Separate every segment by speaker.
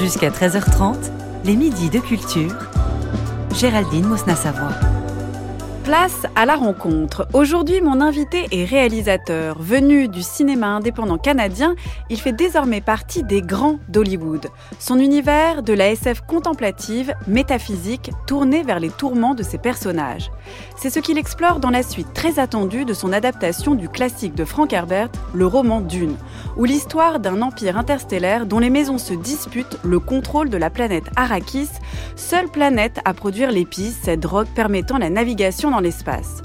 Speaker 1: Jusqu'à 13h30, les midis de culture. Géraldine Mosna-Savoie.
Speaker 2: Place à la rencontre. Aujourd'hui, mon invité est réalisateur. Venu du cinéma indépendant canadien, il fait désormais partie des grands d'Hollywood. Son univers, de la SF contemplative, métaphysique, tourné vers les tourments de ses personnages. C'est ce qu'il explore dans la suite très attendue de son adaptation du classique de Frank Herbert, le roman Dune, où l'histoire d'un empire interstellaire dont les maisons se disputent le contrôle de la planète Arrakis, seule planète à produire l'épice, cette drogue permettant la navigation dans l'espace.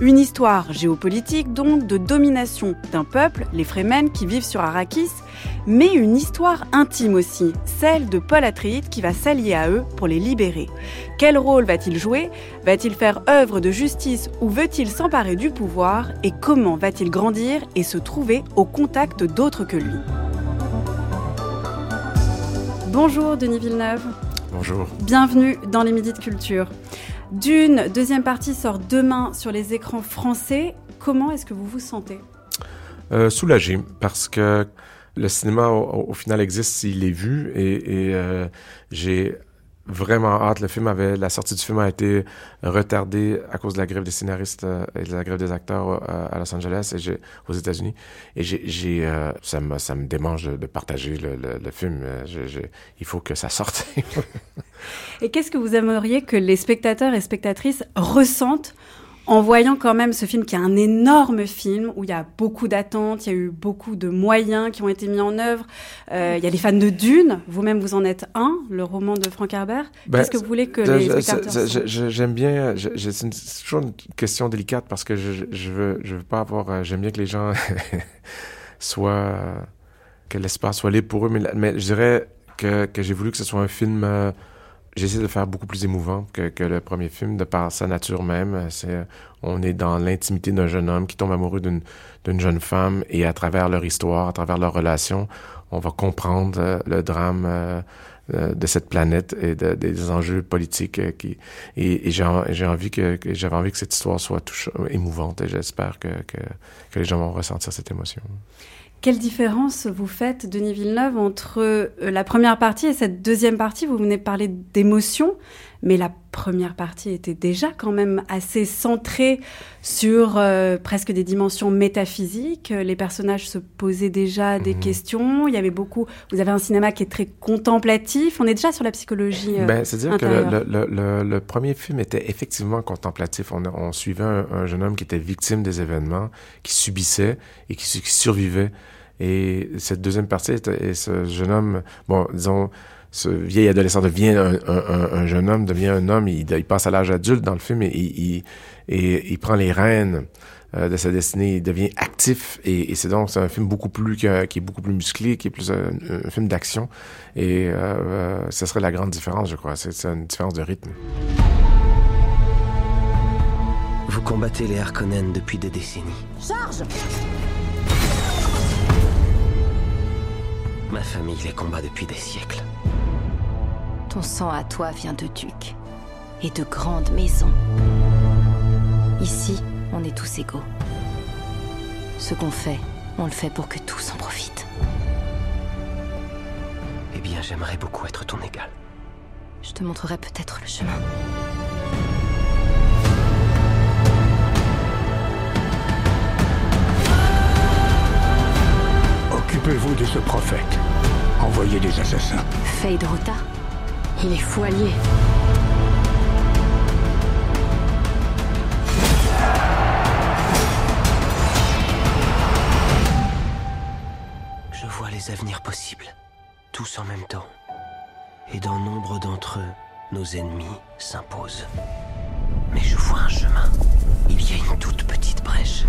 Speaker 2: Une histoire géopolitique donc de domination d'un peuple, les Fremen qui vivent sur Arrakis, mais une histoire intime aussi, celle de Paul Atreides qui va s'allier à eux pour les libérer. Quel rôle va-t-il jouer? Va-t-il faire œuvre de justice ou veut-il s'emparer du pouvoir? Et comment va-t-il grandir et se trouver au contact d'autres que lui? Bonjour Denis Villeneuve.
Speaker 3: Bonjour.
Speaker 2: Bienvenue dans les Midis de Culture. Dune, deuxième partie, sort demain sur les écrans français. Comment est-ce que vous vous sentez
Speaker 3: euh, Soulagé, parce que le cinéma, au, final, existe s'il est vu. Et, euh, j'ai vraiment hâte. Le film avait, la sortie du film a été retardée à cause de la grève des scénaristes euh, et de la grève des acteurs euh, à Los Angeles et aux États-Unis. Et euh, ça me, ça me démange de, partager le, le, film. il faut que ça sorte.
Speaker 2: et qu'est-ce que vous aimeriez que les spectateurs et spectatrices ressentent en voyant quand même ce film qui est un énorme film où il y a beaucoup d'attentes, il y a eu beaucoup de moyens qui ont été mis en œuvre. Euh, il y a les fans de Dune, vous-même vous en êtes un, le roman de Frank Herbert. Ben, Qu'est-ce que vous voulez que les spectateurs
Speaker 3: J'aime bien, c'est toujours une question délicate parce que je, je veux, je veux pas avoir, euh, j'aime bien que les gens soient, que l'espace soit libre pour eux, mais, mais je dirais que, que j'ai voulu que ce soit un film euh, J'essaie de faire beaucoup plus émouvant que, le premier film, de par sa nature même. C'est, on est dans l'intimité d'un jeune homme qui tombe amoureux d'une, d'une jeune femme et à travers leur histoire, à travers leur relation, on va comprendre euh, le drame euh, euh, de cette planète et de, des enjeux politiques et, j'ai, j'ai envie que, j'avais envie que cette histoire soit touche, émouvante et j'espère que, que les gens vont ressentir cette émotion.
Speaker 2: Quelle différence vous faites, Denis Villeneuve, entre euh, la première partie et cette deuxième partie? Vous venez de parler d'émotion, mais la première partie était déjà quand même assez centrée sur euh, presque des dimensions métaphysiques. Les personnages se posaient déjà des mhm. questions. Il y avait beaucoup. Vous avez un cinéma qui est très contemplatif. On est déjà sur la psychologie. Euh,
Speaker 3: ben, C'est-à-dire que le, le, premier film était effectivement contemplatif. On, on suivait un, jeune homme qui était victime des événements, qui subissait et qui survivait. Et cette deuxième partie, et ce jeune homme, bon, disons, ce vieil adolescent devient un, un, un, jeune homme, devient un homme, il, il passe à l'âge adulte dans le film et, il, et, il prend les rênes euh, de sa destinée, il devient actif et, et c'est donc c'est un film beaucoup plus qui est beaucoup plus musclé, qui est plus un, film d'action et euh, euh, ce serait la grande différence, je crois. C'est une différence de rythme.
Speaker 4: Vous combattez les Harkonnen depuis des décennies.
Speaker 5: Charge
Speaker 4: Ma famille les combat depuis des siècles.
Speaker 5: Ton sang à toi vient de ducs et de grandes maisons. Ici, on est tous égaux. Ce qu'on fait, on le fait pour que tous en profitent.
Speaker 4: Eh bien, j'aimerais beaucoup être ton égal.
Speaker 5: Je te montrerai peut-être le chemin.
Speaker 6: Occupez-vous de ce prophète. Envoyez des assassins.
Speaker 5: Fade Rota Il est allié.
Speaker 4: Je vois les avenirs possibles, tous en même temps. Et dans nombre d'entre eux, nos ennemis s'imposent. Mais je vois un chemin. Il y a une toute petite brèche.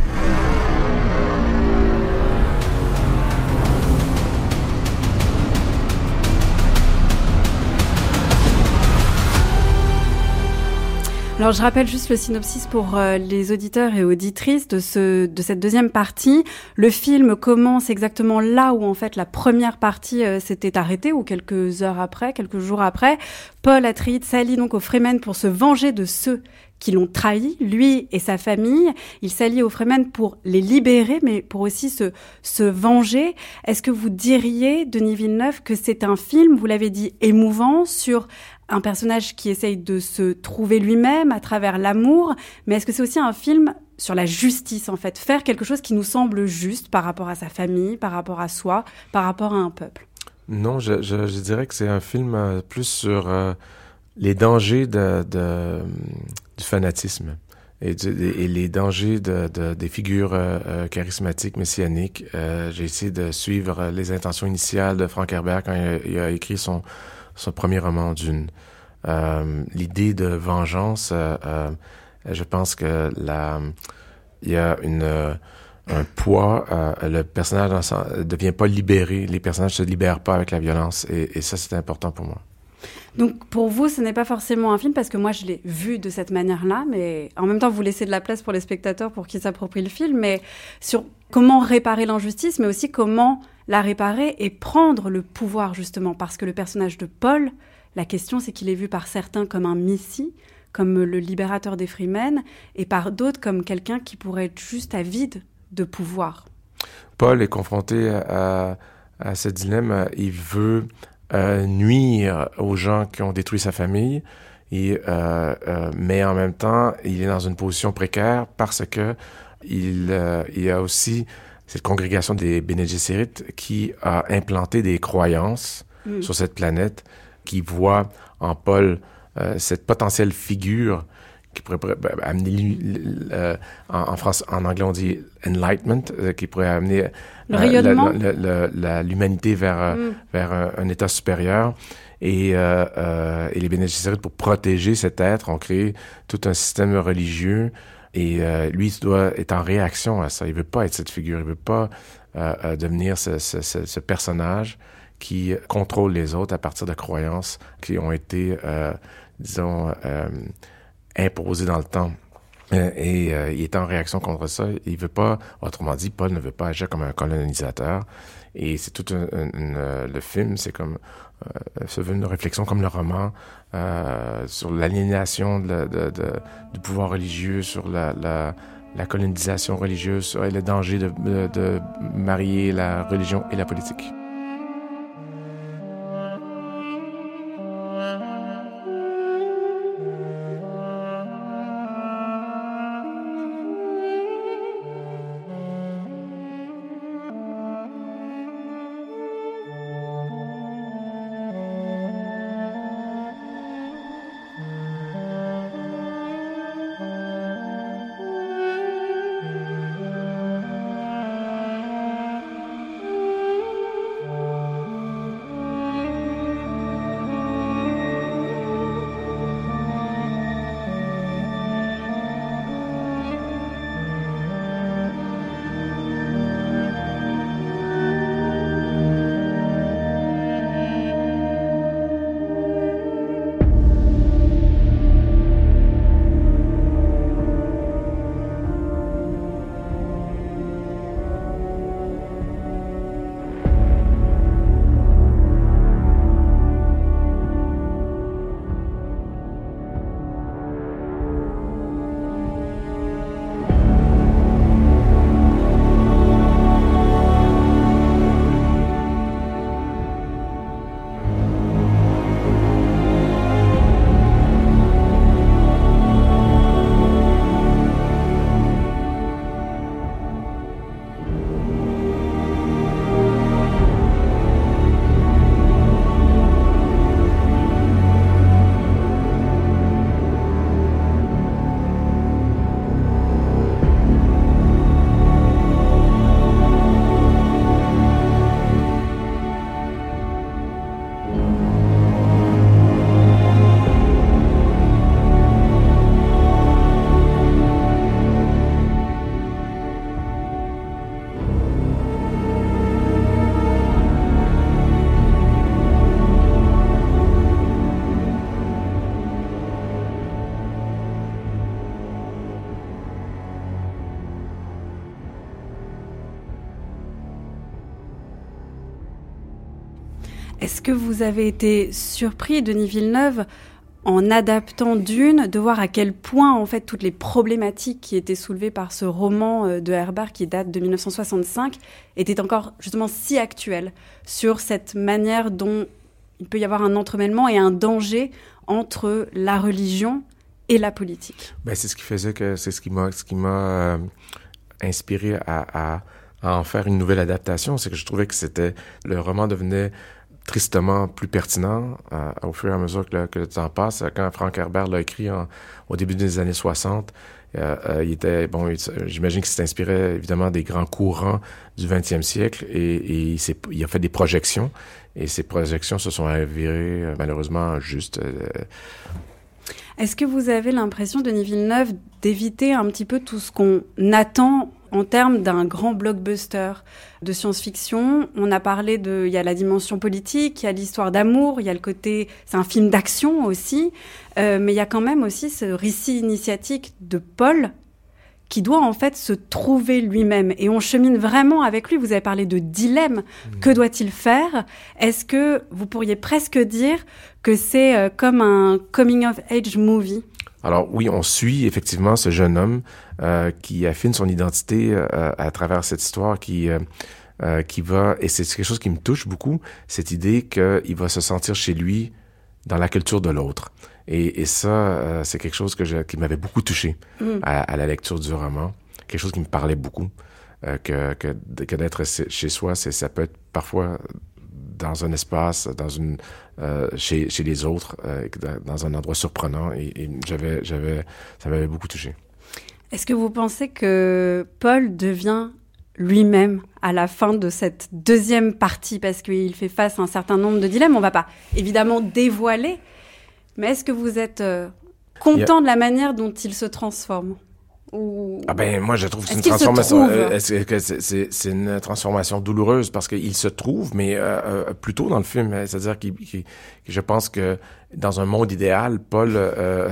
Speaker 2: Alors je rappelle juste le synopsis pour euh, les auditeurs et auditrices de, ce, de cette deuxième partie. Le film commence exactement là où en fait la première partie euh, s'était arrêtée, ou quelques heures après, quelques jours après. Paul Atreides s'allie donc aux Fremen pour se venger de ceux qui l'ont trahi, lui et sa famille. Il s'allie aux Fremen pour les libérer, mais pour aussi se, se venger. Est-ce que vous diriez, Denis Villeneuve, que c'est un film, vous l'avez dit, émouvant sur un personnage qui essaye de se trouver lui-même à travers l'amour, mais est-ce que c'est aussi un film sur la justice, en fait, faire quelque chose qui nous semble juste par rapport à sa famille, par rapport à soi, par rapport à un peuple?
Speaker 3: Non, je, dirais que c'est un film euh, plus sur euh, les dangers du fanatisme et, les dangers de, de des figures euh, charismatiques, messianiques. J'ai essayé de suivre les intentions initiales de Frank Herbert quand il a écrit son, son premier roman d'une. Euh, L'idée de vengeance, je pense que la, il y a une un poids. Euh, le personnage ne devient pas libéré. Les personnages se libèrent pas avec la violence. Et ça, c'est important pour moi.
Speaker 2: Donc pour vous, ce n'est pas forcément un film parce que moi je l'ai vu de cette manière-là, mais en même temps vous laissez de la place pour les spectateurs pour qu'ils s'approprient le film, mais sur comment réparer l'injustice, mais aussi comment la réparer et prendre le pouvoir justement, parce que le personnage de Paul, la question c'est qu'il est vu par certains comme un messie, comme le libérateur des Freemen, et par d'autres comme quelqu'un qui pourrait être juste à vide de pouvoir.
Speaker 3: Paul est confronté à, à ce dilemme, il veut euh, nuire aux gens qui ont détruit sa famille, euh, euh, mais en même temps, il est dans une position précaire parce que il, il a aussi cette congrégation des Bene Gesserit qui a implanté des croyances mm. sur cette planète, qui voit en Paul euh, cette potentielle figure qui pourrait amener euh, en, en, France, en anglais on dit enlightenment, euh, qui pourrait amener l'humanité vers mm. vers un, un, état supérieur. Et, et les bénéficiaires pour protéger cet être ont créé tout un système religieux. Et euh, lui, il doit être en réaction à ça. Il veut pas être cette figure. Il veut pas devenir ce, ce, ce, personnage qui contrôle les autres à partir de croyances qui ont été, disons, imposé dans le temps. Euh, et euh, il est en réaction contre ça. Il veut pas, autrement dit, Paul ne veut pas agir comme un colonisateur. Et c'est tout un, un, euh, le film, c'est comme euh, se veut une réflexion comme le roman euh, sur l'aliénation de, de, de, du pouvoir religieux, sur la, la, la colonisation religieuse et le danger de, de marier la religion et la politique.
Speaker 2: Que vous avez été surpris, Denis Villeneuve, en adaptant Dune, de voir à quel point en fait toutes les problématiques qui étaient soulevées par ce roman euh, de Herbert qui date de 1965 étaient encore justement si actuelles sur cette manière dont il peut y avoir un entremêlement et un danger entre la religion et la politique.
Speaker 3: Ben, c'est ce qui faisait que c'est m'a euh, inspiré à, à, à, en faire une nouvelle adaptation, c'est que je trouvais que c'était le roman devenait tristement plus pertinent euh, au fur et à mesure que le, temps passe. Quand Frank Herbert l'a écrit au début des années 60, euh, euh, il était bon. J'imagine qu'il s'inspirait évidemment des grands courants du 20e siècle et, il, il, a fait des projections et ces projections se sont avérées euh, malheureusement justes. Euh.
Speaker 2: Est-ce que vous avez l'impression, Denis Villeneuve, d'éviter un petit peu tout ce qu'on attend en termes d'un grand blockbuster de science-fiction, on a parlé de, il y a la dimension politique, il y a l'histoire d'amour, il y a le côté, c'est un film d'action aussi, euh, mais il y a quand même aussi ce récit initiatique de Paul qui doit en fait se trouver lui-même. Et on chemine vraiment avec lui. Vous avez parlé de dilemme. Mmh. Que doit-il faire? Est-ce que vous pourriez presque dire que c'est euh, comme un coming of age movie?
Speaker 3: Alors oui, on suit effectivement ce jeune homme euh, qui affine son identité euh, à travers cette histoire, qui euh, qui va et c'est quelque chose qui me touche beaucoup, cette idée qu'il va se sentir chez lui dans la culture de l'autre. Et, et, ça, euh, c'est quelque chose que je, qui m'avait beaucoup touché mm. à, à, la lecture du roman, quelque chose qui me parlait beaucoup. que, que, que d'être chez soi, c'est ça peut être parfois dans un espace, dans une, euh, chez, chez les autres, euh, dans un endroit surprenant. Et, et j'avais, j'avais, ça m'avait beaucoup touché.
Speaker 2: Est-ce que vous pensez que Paul devient lui-même à la fin de cette deuxième partie? Parce qu'il fait face à un certain nombre de dilemmes On va pas évidemment dévoiler, mais est-ce que vous êtes euh, content de la manière dont il se transforme?
Speaker 3: Ou... Ah ben moi je trouve que c'est une transformation. Euh, c'est une transformation douloureuse parce qu'il se trouve, mais euh, euh, plutôt dans le film, hein, c'est-à-dire qu'il, qu je pense que dans un monde idéal, Paul euh,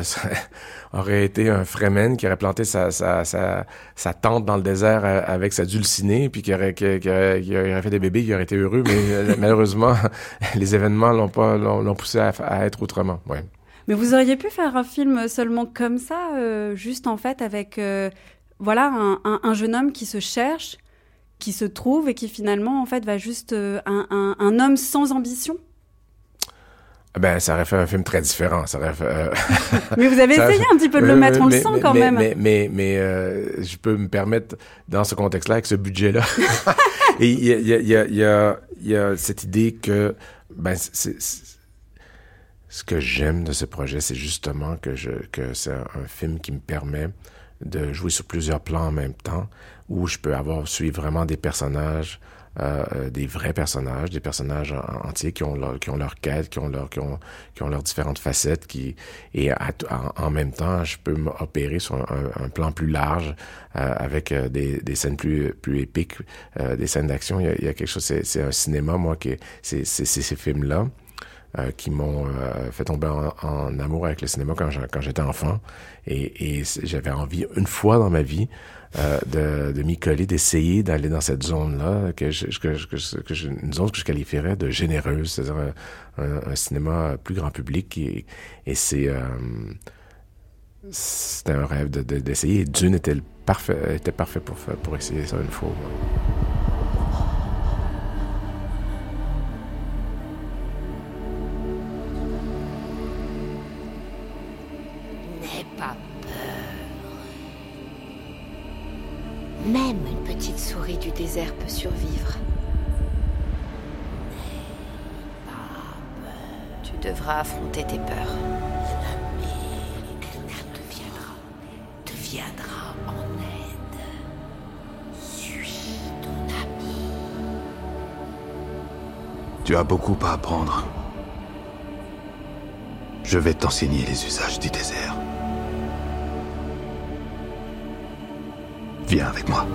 Speaker 3: aurait été un Fremen qui aurait planté sa, sa, sa, sa, tente dans le désert avec sa dulcinée, puis qui aurait, qui, qui aurait, qui aurait fait des bébés, qui aurait été heureux, mais malheureusement les événements l'ont pas l'ont poussé à, à, être autrement. Ouais.
Speaker 2: Mais vous auriez pu faire un film seulement comme ça, euh, juste en fait avec euh, voilà un, un, un, jeune homme qui se cherche, qui se trouve et qui finalement en fait va juste euh, un, un, homme sans ambition?
Speaker 3: Ben, ça aurait fait un film très différent. Ça aurait fait,
Speaker 2: mais vous avez essayé un petit peu de le mettre, on mais, le sent
Speaker 3: mais,
Speaker 2: quand
Speaker 3: mais,
Speaker 2: même.
Speaker 3: Mais, mais, mais je peux me permettre, dans ce contexte-là, avec ce budget-là, et il y a, y, a, y, a, y a cette idée que ben, c'est ce que j'aime de ce projet, c'est justement que, je, que c'est un film qui me permet de jouer sur plusieurs plans en même temps, où je peux avoir suivre vraiment des personnages, euh, des vrais personnages, des personnages entiers qui ont leur, qui ont leur quête, qui ont leur, qui ont, qui ont leurs différentes facettes, qui et à, en, en, même temps, je peux m'opérer sur un, plan plus large euh, avec euh, des, des scènes plus plus épiques, euh, des scènes d'action. Il il y a quelque chose, c'est, un cinéma moi qui c'est ces films là euh, qui m'ont euh, fait tomber en, amour avec le cinéma quand, j'étais enfant. Et, et j'avais envie, une fois dans ma vie, euh, de, m'y coller, d'essayer d'aller dans cette zone-là, une zone que je qualifierais de généreuse, c'est-à-dire un, un, un, cinéma plus grand public. Et, et c'est c'était un rêve d'essayer. De, de, Dune était, le parfait, était parfait pour, essayer ça une fois.
Speaker 5: Même une petite souris du désert peut survivre. Tu devras affronter tes peurs.
Speaker 7: te viendra, te viendra en aide. Suis ton ami.
Speaker 8: Tu as beaucoup à apprendre. Je vais t'enseigner les usages du désert. Viens avec moi.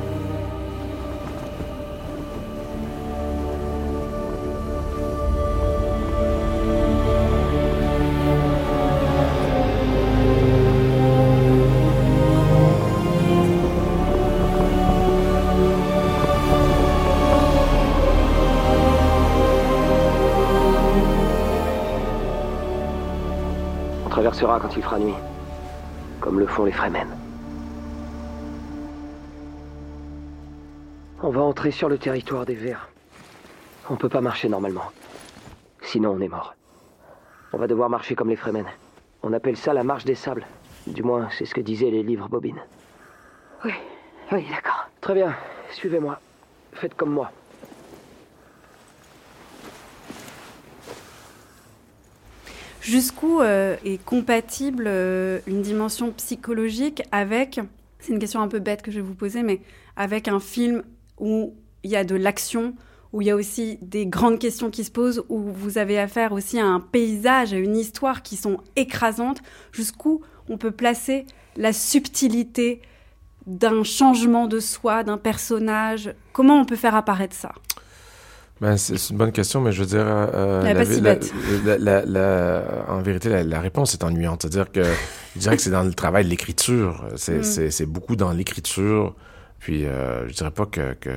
Speaker 4: On traversera quand il fera nuit, comme le font les Fremen. Va entrer sur le territoire des Verts. On peut pas marcher normalement. Sinon, on est mort. On va devoir marcher comme les Fremen. On appelle ça la marche des sables. Du moins, c'est ce que disaient les livres Bobine.
Speaker 5: Oui, oui, d'accord.
Speaker 4: Très bien, suivez-moi. Faites comme moi.
Speaker 2: Jusqu'où euh, est compatible euh, une dimension psychologique avec, c'est une question un peu bête que je vais vous poser, mais avec un film où il y a de l'action, où il y a aussi des grandes questions qui se posent, où vous avez affaire aussi à un paysage, à une histoire qui sont écrasantes, jusqu'où on peut placer la subtilité d'un changement de soi, d'un personnage Comment on peut faire apparaître ça?
Speaker 3: Ben, c'est une bonne question, mais je veux dire, euh,
Speaker 2: pas si
Speaker 3: la- la- la- en vérité, la, réponse est ennuyante. C'est-à-dire que je dirais que c'est dans le travail de l'écriture. C'est
Speaker 2: Mm.
Speaker 3: beaucoup dans l'écriture. Puis, euh, je dirais pas que, que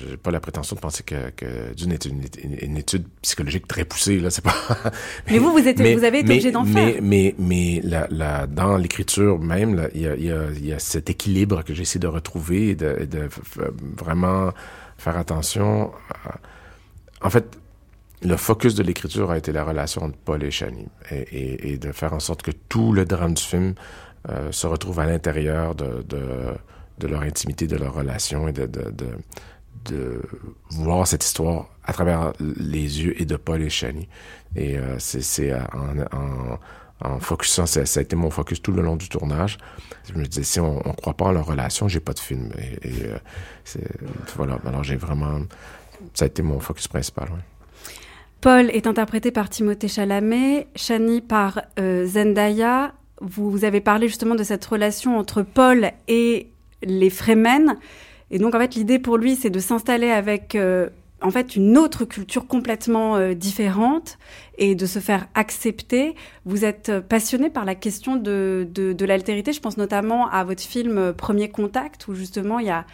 Speaker 3: j'ai pas la prétention de penser que, que Dune est une, une- étude psychologique très poussée. Là, c'est pas.
Speaker 2: Mais vous, vous êtes- vous avez été obligé d'en
Speaker 3: mais,
Speaker 2: faire.
Speaker 3: Mais, mais la, la, dans l'écriture même, il y a, y, a, il y a cet équilibre que j'essaie de retrouver et de, et vraiment faire attention. à- En fait, le focus de l'écriture a été la relation entre Paul et Shani et, et, et de faire en sorte que tout le drame du film euh, se retrouve à l'intérieur de, de, de leur intimité, de leur relation et de, de, de, voir cette histoire à travers les yeux et de Paul et Shani. Et euh, c'est c'est en, en, en focusant, ça, a été mon focus tout le long du tournage. Je me disais, si on ne croit pas en leur relation, j'ai pas de film. Et, euh, voilà, alors j'ai vraiment... Ça a été mon focus principal.
Speaker 2: Paul est interprété par Timothée Chalamet, Shani par euh, Zendaya. Vous avez parlé justement de cette relation entre Paul et les Fremen. Et donc, en fait, l'idée pour lui, c'est de s'installer avec, euh, en fait, une autre culture complètement euh, différente et de se faire accepter. Vous êtes euh, passionné par la question de, de, l'altérité. Je pense notamment à votre film Premier Contact, où justement, il y a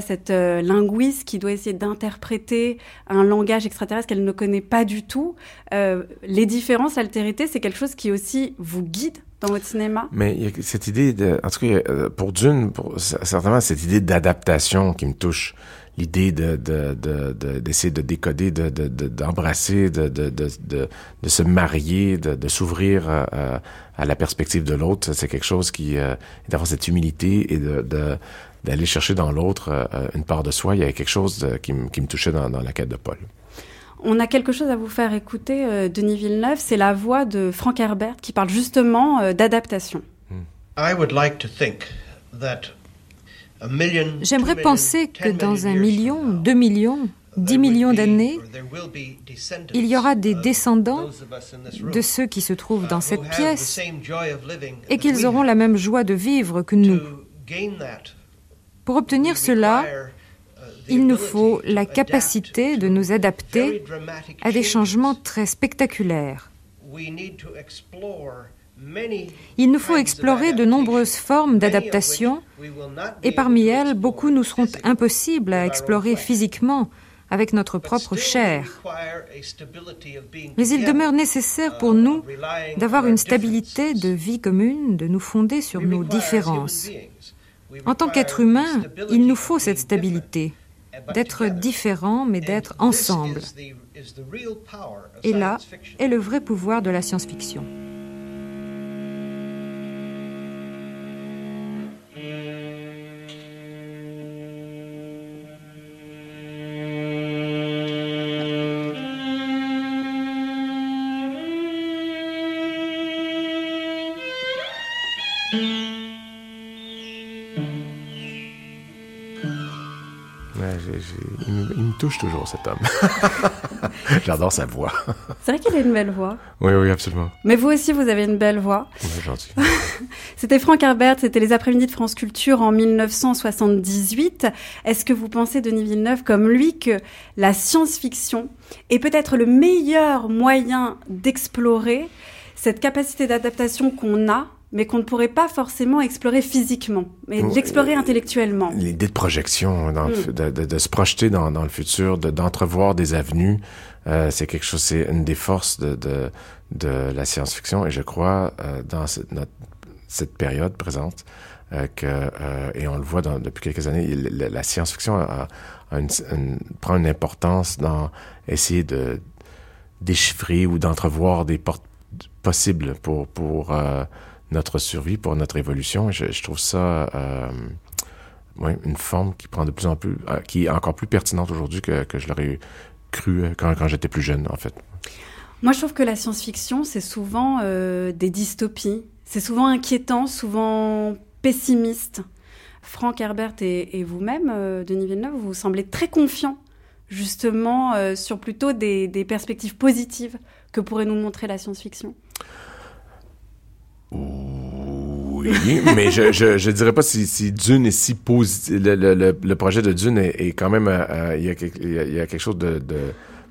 Speaker 2: cette linguiste qui doit essayer d'interpréter un langage extraterrestre qu'elle ne connaît pas du tout. Les différences, l'altérité, c'est quelque chose qui aussi vous guide dans votre cinéma?
Speaker 3: Mais il y a cette idée de, en tout cas, euh, pour Dune, pour, certainement cette idée d'adaptation qui me touche. L'idée de, de, de, de- d'essayer de décoder, de, de, de- d'embrasser, de, de, se marier, de, s'ouvrir à, à- à la perspective de l'autre. C'est quelque chose qui, euh, d'avoir cette humilité et de, d'aller chercher dans l'autre euh, une part de soi. Il y a quelque chose qui, me- qui me touchait dans, dans la quête de Paul.
Speaker 2: On a quelque chose à vous faire écouter, euh, Denis Villeneuve, c'est la voix de Frank Herbert qui parle justement euh, d'adaptation.
Speaker 9: I would like to think that a million, two
Speaker 10: J'aimerais
Speaker 9: million,
Speaker 10: penser que
Speaker 9: ten
Speaker 10: dans
Speaker 9: million
Speaker 10: un
Speaker 9: years
Speaker 10: million, deux millions, dix
Speaker 9: there will
Speaker 10: millions
Speaker 9: be,
Speaker 10: d'années, il y aura des
Speaker 9: of
Speaker 10: descendants
Speaker 9: those of us in this room,
Speaker 10: de ceux qui se trouvent
Speaker 9: uh,
Speaker 10: dans
Speaker 9: who
Speaker 10: cette
Speaker 9: have the
Speaker 10: pièce
Speaker 9: same joy of living
Speaker 10: et qu'ils
Speaker 9: we
Speaker 10: auront la même joie de vivre que nous.
Speaker 9: To gain that,
Speaker 10: Pour obtenir cela, il nous faut la capacité de nous adapter à des changements très spectaculaires. Il nous faut explorer de nombreuses formes d'adaptation et parmi elles, beaucoup nous seront impossibles à explorer physiquement avec notre propre chair. Mais il demeure nécessaire pour nous d'avoir une stabilité de vie commune, de nous fonder sur nos différences. En tant
Speaker 9: require
Speaker 10: qu'être
Speaker 9: a
Speaker 10: humain,
Speaker 9: stability
Speaker 10: il nous faut cette stabilité, d'être différents mais d'être ensemble. Et là est le vrai pouvoir de la science-fiction.
Speaker 3: Il, me, il me touche toujours, cet homme. J'adore sa voix.
Speaker 2: C'est vrai qu'il a une belle voix.
Speaker 3: oui, oui, absolument.
Speaker 2: Mais vous aussi, vous avez une belle voix.
Speaker 3: Gentil.
Speaker 2: C'était Franck Herbert, c'était les après-midi de France Culture en 1978. Est-ce que vous pensez, Denis Villeneuve, comme lui, que la science-fiction est peut-être le meilleur moyen d'explorer cette capacité d'adaptation qu'on a, mais qu'on ne pourrait pas forcément explorer physiquement, mais l'explorer
Speaker 3: euh,
Speaker 2: intellectuellement
Speaker 3: L'idée de projection, dans
Speaker 2: Mm.
Speaker 3: de, de- de se projeter dans, dans le futur, de- d'entrevoir des avenues, Euh, c'est quelque chose, c'est une des forces de, de, la science-fiction et je crois euh, dans cette, notre, cette période présente euh, que, euh, et on le voit dans, depuis quelques années, il- la, la science-fiction a, a une, une- prend une importance dans essayer de déchiffrer ou d'entrevoir des portes possibles pour, pour euh, notre survie, pour notre évolution. Je, trouve ça euh, une forme qui prend de plus en plus, euh, qui est encore plus pertinente aujourd'hui que, que je l'aurais cru euh, quand, j'étais plus jeune, en fait.
Speaker 2: Moi, je trouve que la science-fiction, c'est souvent des dystopies. C'est souvent inquiétant, souvent pessimiste. Franck Herbert et, vous-même, Denis Villeneuve, vous semblez très confiant, justement, sur plutôt des perspectives positives que pourrait nous montrer la science-fiction.
Speaker 3: Oui, mais je, je, je dirais pas si, si Dune est si positif. Le, le, le, le projet de Dune est, est quand même. euh, euh, il, y a, il, y a, il y a quelque chose de. de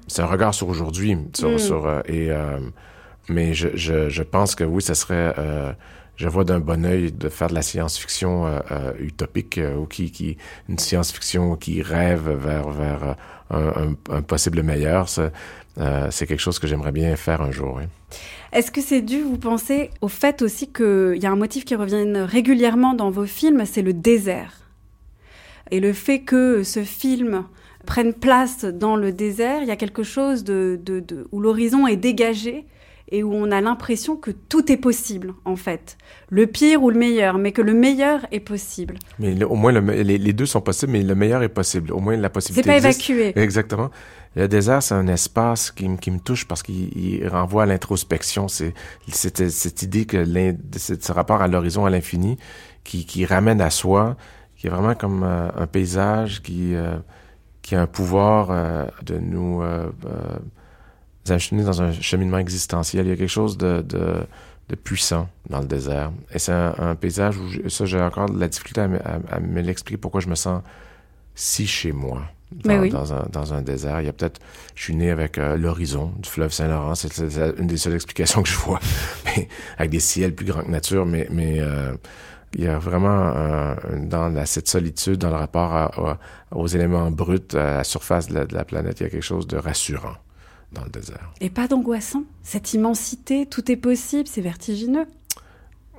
Speaker 3: c'est un regard sur aujourd'hui. Sur,
Speaker 2: Mm.
Speaker 3: sur, euh, et, euh, mais je, je, je pense que oui, ça serait. euh, je vois d'un bon œil de faire de la science-fiction euh, utopique euh, ou qui, qui une science-fiction qui rêve vers vers un, un, un possible meilleur. Ça, euh, c'est quelque chose que j'aimerais bien faire un jour. Oui.
Speaker 2: Est-ce que c'est dû, vous pensez, au fait aussi qu'il y a un motif qui revient régulièrement dans vos films, c'est le désert? Et le fait que ce film prenne place dans le désert, il y a quelque chose de, de, de- où l'horizon est dégagé et où on a l'impression que tout est possible, en fait. Le pire ou le meilleur, mais que le meilleur est possible.
Speaker 3: Mais le- au moins, le me- les, les deux sont possibles, mais le meilleur est possible. Au moins, la possibilité
Speaker 2: C'est pas
Speaker 3: existe.
Speaker 2: évacué.
Speaker 3: Exactement. Le désert, c'est un espace qui, me- touche parce qu'il il renvoie à l'introspection. C'est cette, idée que ce rapport à l'horizon, à l'infini, qui, ramène à soi, qui est vraiment comme euh, un paysage qui, euh, qui a un pouvoir euh, de nous acheminer dans un cheminement existentiel. Il y a quelque chose de, puissant dans le désert. Et c'est un, paysage où ça, j'ai encore de la difficulté à, à- à me l'expliquer pourquoi je me sens si chez moi. Dans,
Speaker 2: oui.
Speaker 3: un, dans un désert. Il y a peut-être, je suis né avec euh, l'horizon du fleuve Saint-Laurent. C'est, une des seules explications que je vois. Mais avec des ciels plus grands que nature. Mais, mais euh, il y a vraiment euh, dans la, cette solitude, dans le rapport à- à- aux éléments bruts, à la surface de la, de la planète, il y a quelque chose de rassurant dans le désert.
Speaker 2: Et pas d'angoissant? Cette immensité, tout est possible, c'est vertigineux.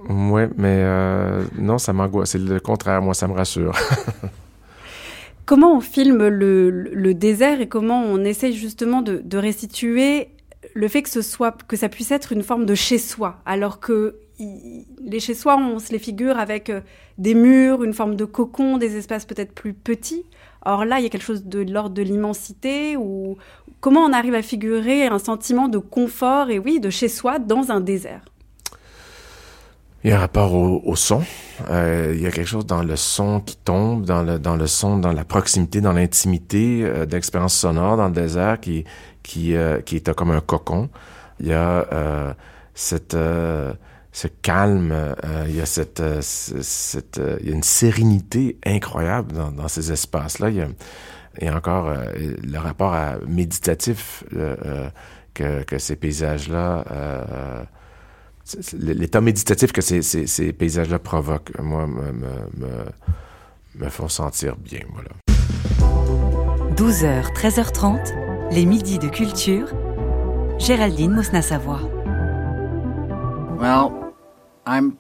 Speaker 3: Ouais, mais euh, non, ça m'angoisse. C'est le contraire. Moi, ça me rassure.
Speaker 2: Comment on filme le, désert et comment on essaye justement de, de restituer le fait que ce soit que ça puisse être une forme de chez soi, alors que les chez soi on se les figure avec euh, des murs, une forme de cocon, des espaces peut-être plus petits. Or là, il y a quelque chose de l'ordre de l'immensité ou comment on arrive à figurer un sentiment de confort et oui, de chez soi dans un désert?
Speaker 3: Il y a un rapport au, au son. Euh, il y a quelque chose dans le son qui tombe, dans le, dans le son, dans la proximité, dans l'intimité euh, d'expérience sonore dans le désert qui, qui, euh, qui est comme un cocon. Il y a euh, cette, euh, ce calme, euh, il y a cette, cette, il y a une sérénité incroyable dans, dans ces espaces-là. Il y a, et encore le rapport à méditatif que, que ces paysages-là l'état méditatif que ces, ces, ces paysages-là provoquent, moi, me, me, me, me font sentir bien, voilà.
Speaker 1: 12h, 13h30, les midis de culture. Géraldine Mosna-Savoie.
Speaker 11: Well, I'm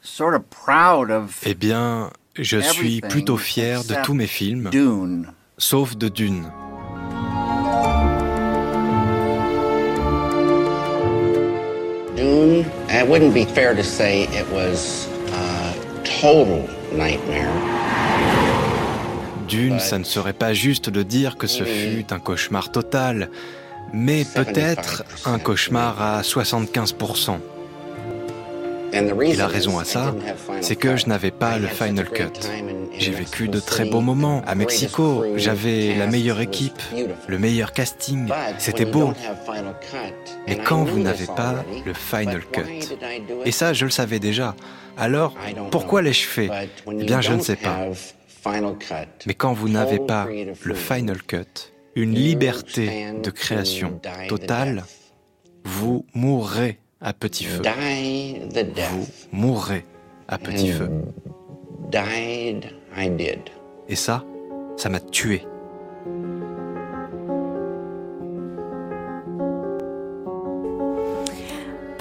Speaker 11: sort of proud of
Speaker 12: Eh bien, je suis plutôt fier de tous mes films,
Speaker 11: Dune.
Speaker 12: sauf de Dune.
Speaker 13: Dune, it wouldn't be fair to say it was a total nightmare.
Speaker 12: Dune, ça ne serait pas juste de dire que ce fut un cauchemar total, mais peut-être un cauchemar à 75%. Et la raison à ça, c'est que je n'avais pas le Final Cut. J'ai vécu de très beaux moments. À Mexico, j'avais la meilleure équipe, le meilleur casting. C'était beau. Mais quand vous n'avez pas le Final Cut, et ça, je le savais déjà, alors pourquoi l'ai-je fait? Eh bien, je ne sais pas. Mais quand vous n'avez pas le Final Cut, une liberté de création totale, vous mourrez à petit feu. Vous mourrez à petit feu.
Speaker 13: Died, I did.
Speaker 12: Et ça, ça m'a tué.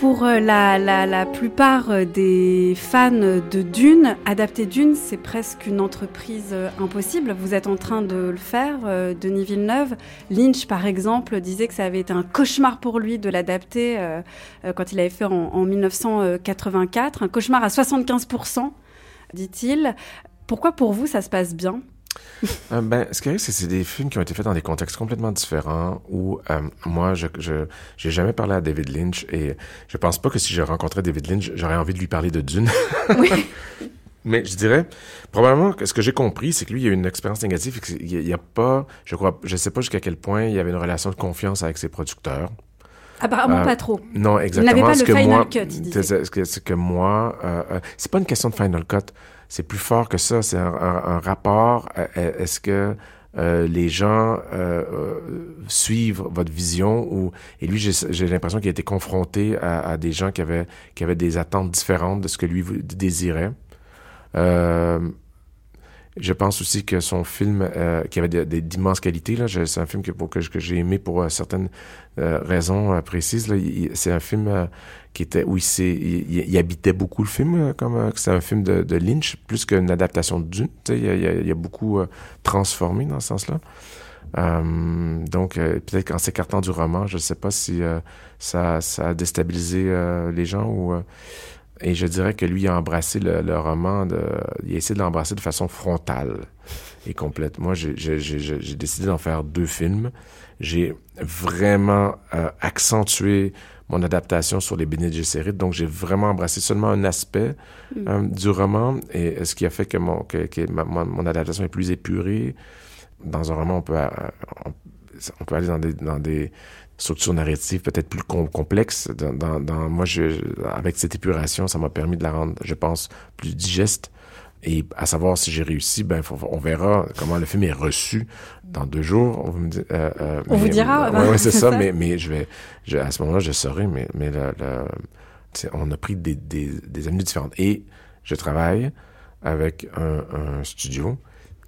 Speaker 2: Pour euh, la, plupart euh, des fans de Dune, adapter Dune, c'est presque une entreprise euh, impossible. Vous êtes en train de le faire, Denis Villeneuve. Lynch, par exemple, disait que ça avait été un cauchemar pour lui de l'adapter quand il avait fait en, en 1984. Un cauchemar à 75%, dit-il. Pourquoi pour vous ça se passe bien?
Speaker 3: Euh, ben, ce qui arrive, c'est que c'est des films qui ont été faits dans des contextes complètement différents où euh, moi, je je j'ai jamais parlé à David Lynch et je pense pas que si je rencontrais David Lynch, j'aurais envie de lui parler de Dune. Oui. Mais je dirais, probablement, que ce que j'ai compris, c'est que lui, il a eu une expérience négative. Il n'y a pas, je crois, je sais pas jusqu'à quel point il y avait une relation de confiance avec ses producteurs.
Speaker 2: Apparemment euh, pas trop.
Speaker 3: Non, exactement. Il n'avait pas le final cut, C'est que moi, euh, c'est pas une question de final cut c'est plus fort que ça. C'est un, rapport. Est-ce que euh, les gens euh, euh, suivent votre vision ou et lui j'ai l'impression qu'il a été confronté à, des gens qui avaient qui avaient des attentes différentes de ce que lui désirait. Je pense aussi que son film, euh, qui avait d'immenses qualités, là, c'est un film que, que, que j'ai aimé pour certaines raisons précises. C'est un film qui était où il, il, habitait beaucoup le film, euh, comme euh, c'est un film de, de, Lynch, plus qu'une adaptation de Dune. Il il, y a, beaucoup euh, transformé dans ce sens-là. donc, peut-être qu'en s'écartant du roman, je ne sais pas si ça, ça, a déstabilisé les gens ou... et je dirais que lui a embrassé le, le, roman, de, il a essayé de l'embrasser de façon frontale et complète. Moi, j'ai décidé d'en faire deux films. J'ai vraiment accentué mon adaptation sur les Bene Gesserit. Donc, j'ai vraiment embrassé seulement un aspect mm. euh, du roman, et ce qui a fait que mon, que, mon adaptation est plus épurée. Dans un roman, on peut, euh, on, peut aller dans des, dans des structures narratives peut-être plus. Dans, dans, moi, je, avec cette épuration, ça m'a permis de la rendre, je pense, plus digeste. Et à savoir si j'ai réussi, ben on verra comment le film est reçu dans deux jours.
Speaker 2: On, me euh, euh, on vous dira.
Speaker 3: Oui, ouais, c'est ça, Mais, mais je vais, je, à ce moment-là, je saurai. Mais, mais le, le, on a pris des, des, des avenues différentes. Et je travaille avec un, un studio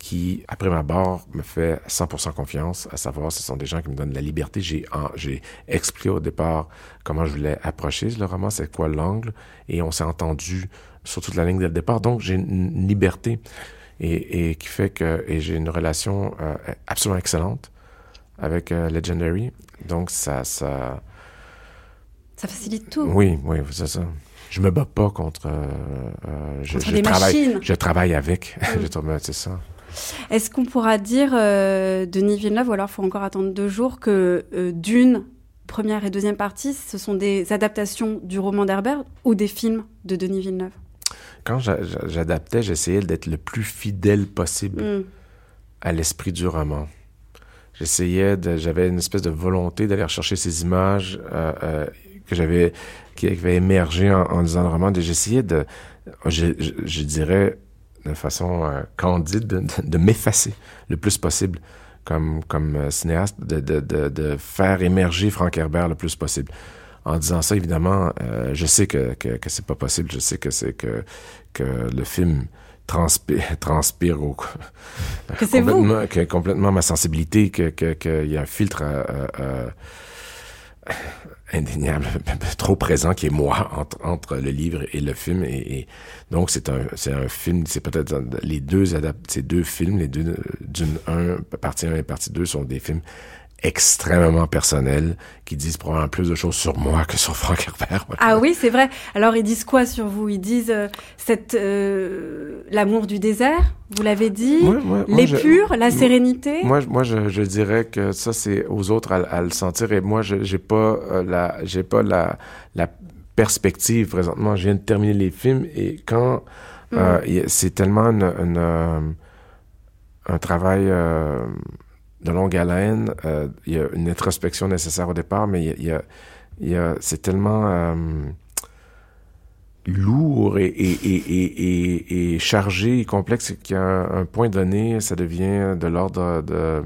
Speaker 3: qui, après ma barre, me fait 100% confiance, à savoir, ce sont des gens qui me donnent la liberté. J'ai, j'ai expliqué au départ comment je voulais approcher le roman, c'est quoi l'angle, et on s'est entendu sur toute la ligne dès le départ. Donc, j'ai une liberté et, et, qui fait que et j'ai une relation euh, absolument excellente avec euh, Legendary. Donc, ça, ça...
Speaker 2: Ça facilite tout.
Speaker 3: Oui, oui, c'est ça. Je me bats pas contre...
Speaker 2: Euh, je, contre
Speaker 3: je travaille. Je travaille avec. Mm. c'est ça.
Speaker 2: Est-ce qu'on pourra dire, Denis Villeneuve, ou alors il faut encore attendre deux jours, que Dune, première et deuxième partie, ce sont des adaptations du roman d'Herbert ou des films de Denis Villeneuve?
Speaker 3: Quand j'adaptais, j'essayais d'être le plus fidèle possible mm. à l'esprit du roman. J'essayais j'avais une espèce de volonté d'aller chercher ces images euh, euh, que j'avais, qui avaient émergé en, en lisant le roman. J'essayais de, je, je, dirais de façon euh, candide, de, de, m'effacer le plus possible comme, comme cinéaste, de, de, de, faire émerger Frank Herbert le plus possible en disant ça, évidemment, euh, je sais que, que, que c'est pas possible. Je sais que c'est que, que le film transpire, transpire au,
Speaker 2: que complètement,
Speaker 3: que complètement ma sensibilité, que qu'il y a un filtre euh, indéniable, trop présent qui est moi entre, entre le livre et le film. Et, donc, c'est un, c'est un film, c'est peut-être les deux adaptés, ces deux films, les deux, d'une un, partie 1 et partie 2 sont des films extrêmement personnels qui disent probablement plus de choses sur moi que sur Franck Herbert.
Speaker 2: Ah oui, c'est vrai. Alors ils disent quoi sur vous? Ils disent euh, cette euh, l'amour du désert, vous l'avez dit, l'épure, la sérénité?
Speaker 3: Moi, moi, je, je, dirais que ça c'est aux autres à, le sentir et moi, je j'ai pas euh, la j'ai pas la la perspective présentement. Je viens de terminer les films et quand mm. c'est tellement une, un travail de longue haleine. Euh, il y a une introspection nécessaire au départ, mais il y a, il y a, c'est tellement euh, lourd et, et, et, et, chargé et complexe qu'à un, point donné, ça devient de l'ordre de...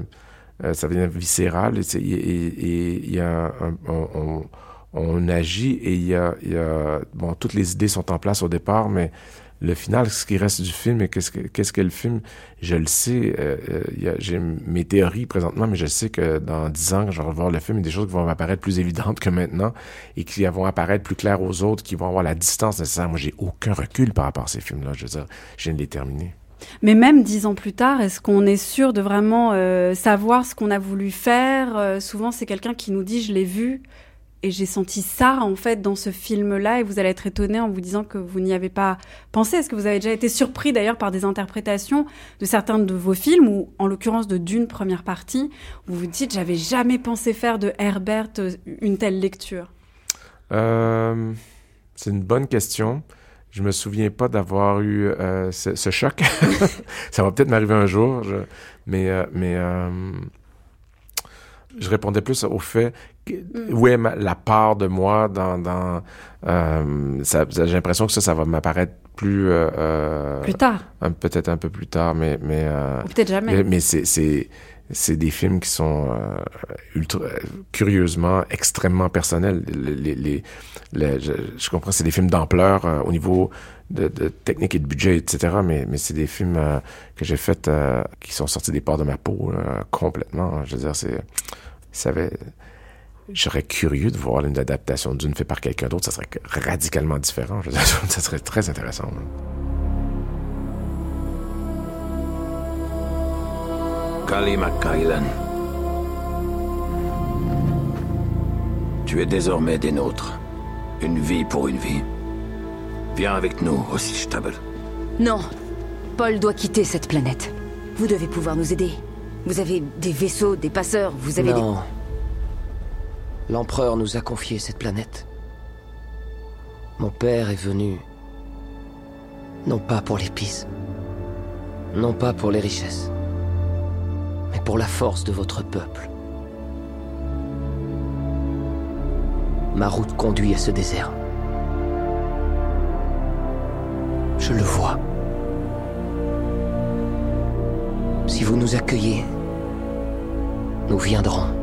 Speaker 3: Euh, ça devient viscéral et, il y a un, on, on, agit et il y a, il y a... Bon, toutes les idées sont en place au départ, mais le final, ce qui reste du film et qu'est-ce que, qu'est-ce que le film, je le sais, euh, euh, j'ai mes théories présentement, mais je sais que dans dix ans, quand je vais revoir le film, il y a des choses qui vont m'apparaître plus évidentes que maintenant et qui vont apparaître plus claires aux autres, qui vont avoir la distance nécessaire. Moi, j'ai aucun recul par rapport à ces films-là. Je veux dire, je viens de les terminer.
Speaker 2: Mais même dix ans plus tard, est-ce qu'on est sûr de vraiment euh, savoir ce qu'on a voulu faire? Souvent, c'est quelqu'un qui nous dit je l'ai vu et j'ai senti ça en fait dans ce film-là, et vous allez être étonné en vous disant que vous n'y avez pas pensé. Est-ce que vous avez déjà été surpris d'ailleurs par des interprétations de certains de vos films, ou en l'occurrence de Dune première partie, où vous vous dites j'avais jamais pensé faire de Herbert euh, une telle lecture?
Speaker 3: Euh, c'est une bonne question. Je me souviens pas d'avoir eu euh, ce, choc. ça va peut-être m'arriver un jour, mais mais je répondais plus au fait que, où est ma- la part de moi dans dans euh, ça, ça- j'ai l'impression que ça ça va m'apparaître plus euh, euh,
Speaker 2: Plus tard.
Speaker 3: peut-être un peu plus tard mais mais euh,
Speaker 2: peut-être jamais.
Speaker 3: mais, mais c'est c'est c'est des films qui sont euh, ultra curieusement extrêmement personnels les, les, les- je, je comprends c'est des films d'ampleur euh, au niveau de, de technique et de budget etc mais mais c'est des films euh, que j'ai fait euh, qui sont sortis des ports de ma peau euh, complètement je veux dire c'est ça avait je serais curieux de voir une adaptation d'une fait par quelqu'un d'autre ça serait radicalement différent je veux dire, ça serait très intéressant.
Speaker 6: Kali McKyllen. Tu es désormais des nôtres. Une vie pour une vie. Viens avec nous au Stable.
Speaker 5: Non. Paul doit quitter cette planète. Vous devez pouvoir nous aider. Vous avez des vaisseaux, des passeurs, vous avez
Speaker 4: non. L'empereur nous a confié cette planète. Mon père est venu. Non pas pour l'épice. Non pas pour les richesses. Mais pour la force de votre peuple. Ma route conduit à ce désert. Je le vois. Si vous nous accueillez, nous viendrons.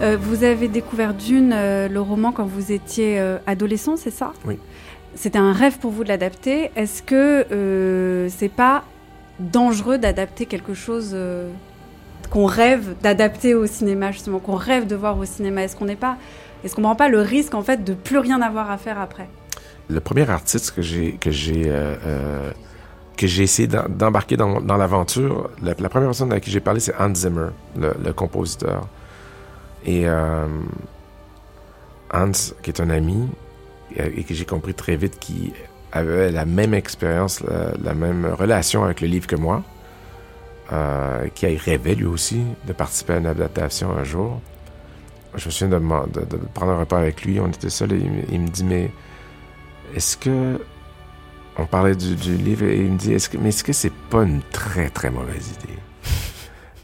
Speaker 2: Euh, vous avez découvert Dune, euh, le roman, quand vous étiez euh, adolescent, c'est ça?
Speaker 3: Oui.
Speaker 2: C'était un rêve pour vous de l'adapter. Est-ce que c'est pas dangereux d'adapter quelque chose qu'on rêve d'adapter au cinéma, justement, qu'on rêve de voir au cinéma? Est-ce qu'on n'est pas, est-ce qu'on prend pas le risque en fait de plus rien avoir à faire après?
Speaker 3: Le premier artiste que j'ai que j'ai que j'ai essayé d'em- d'embarquer dans, dans l'aventure, la, la première personne à qui j'ai parlé, c'est Hans Zimmer, le, le compositeur. Et euh, Hans, qui est un ami, et, et que j'ai compris très vite qui avait la même expérience, la, même relation avec le livre que moi, euh, qui rêvait lui aussi de participer à une adaptation un jour. Je me souviens de, de- prendre un repas avec lui, on était seuls et il, me- dit mais est-ce que on parlait du, livre et il me dit est-ce que mais est-ce que c'est pas une très très mauvaise idée?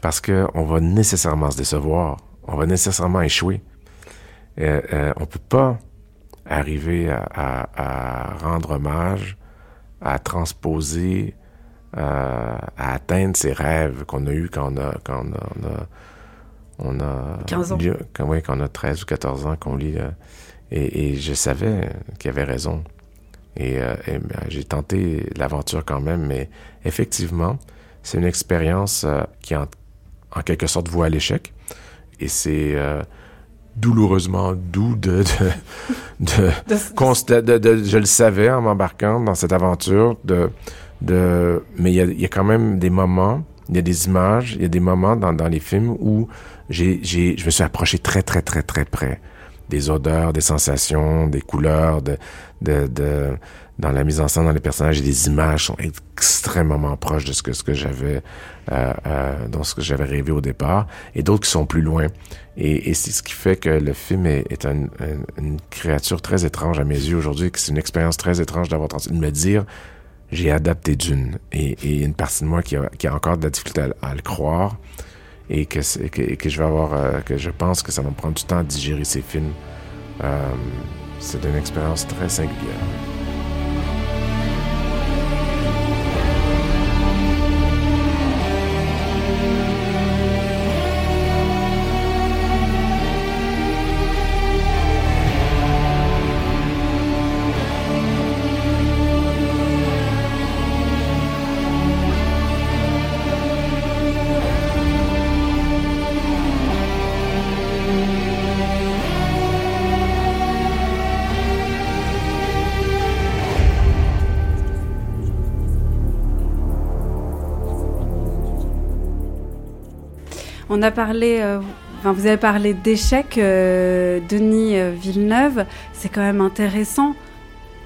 Speaker 3: Parce que on va nécessairement se décevoir on va nécessairement échouer. Euh, euh, on peut pas arriver à, à- à rendre hommage à transposer euh, à atteindre ces rêves qu'on a eu quand on a quand on a, on a on a
Speaker 2: 15 ans.
Speaker 3: quand, on a 13 ou 14 ans qu'on lit euh, et, et je savais qu'il avait raison. Et, euh, et, ben, j'ai tenté l'aventure quand même mais effectivement c'est une expérience euh, qui en, en quelque sorte voit à l'échec et c'est euh, douloureusement doux de de, de, de- je le savais en m'embarquant dans cette aventure de de mais il y a, il y a quand même des moments il y a des images il y a des moments dans, dans les films où j'ai j'ai je me suis approché très très très très près des odeurs des sensations des couleurs de de, de dans la mise en scène dans les personnages et les images sont extrêmement proches de ce que ce que j'avais euh, euh, ce que j'avais rêvé au départ et d'autres qui sont plus loin et, et c'est ce qui fait que le film est, est un- un- une créature très étrange à mes yeux aujourd'hui que c'est une expérience très étrange d'avoir tenté de me dire j'ai adapté Dune. Et, et une partie de moi qui a, qui a encore de la difficulté à, à le croire et que, que, que je vais avoir, euh, que je pense que ça va me prendre du temps à digérer ces films. Euh, c'est une expérience très singulière.
Speaker 2: On a parlé, euh, enfin, vous avez parlé d'échecs, euh, Denis euh, Villeneuve. C'est quand même intéressant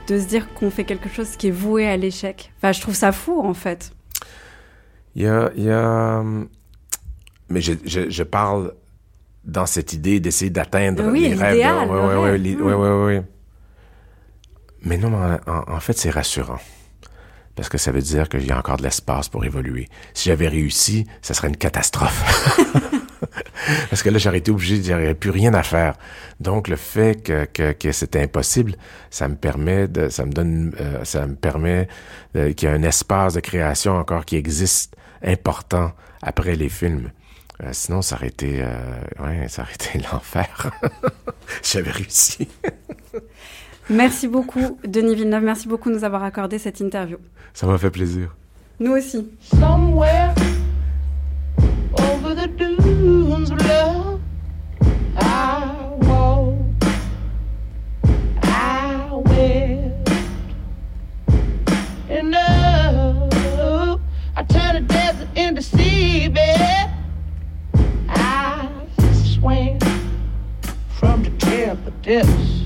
Speaker 2: de se dire qu'on fait quelque chose qui est voué à l'échec. Enfin, je trouve ça fou, en fait.
Speaker 3: Il y a, il y a, mais je, je, je parle dans cette idée d'essayer d'atteindre
Speaker 2: Oui,
Speaker 3: les rêves. ouais, ouais, ouais. Mais non, en fait, c'est rassurant. Parce que ça veut dire y a encore de l'espace pour évoluer. Si j'avais réussi, ça serait une catastrophe. Parce que là, j'aurais été obligé, j'aurais plus rien à faire. Donc, le fait que, que, que c'était impossible, ça me permet de, ça me donne, euh, ça me permet euh, qu'il y a un espace de création encore qui existe important après les films. Euh, sinon, ça aurait été, euh, ouais, ça aurait été l'enfer. J'avais réussi.
Speaker 2: Merci beaucoup, Denis Villeneuve. Merci beaucoup de nous avoir accordé cette interview.
Speaker 3: Ça m'a fait plaisir.
Speaker 2: Nous aussi.
Speaker 7: Somewhere over the dunes of love, I walk, I went, and up, I turn the desert into seabed. I swam from the tip of depths.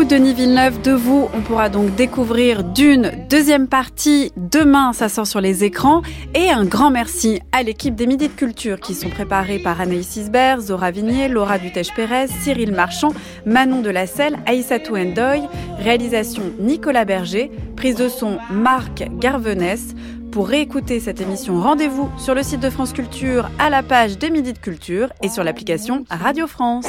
Speaker 2: Beaucoup Denis Villeneuve. De vous, on pourra donc découvrir Dune, deuxième partie. Demain, ça sort sur les écrans. Et un grand merci à l'équipe des Midis de Culture qui sont préparés par Anaïs Isbert, Zora Vignier, Laura Dutèche-Pérez, Cyril Marchand, Manon Delacelle, Aïssatou Ndoy. Réalisation Nicolas Berger. Prise de son Marc Garvenès. Pour réécouter cette émission, rendez-vous sur le site de France Culture à la page des Midis de Culture et sur l'application Radio France.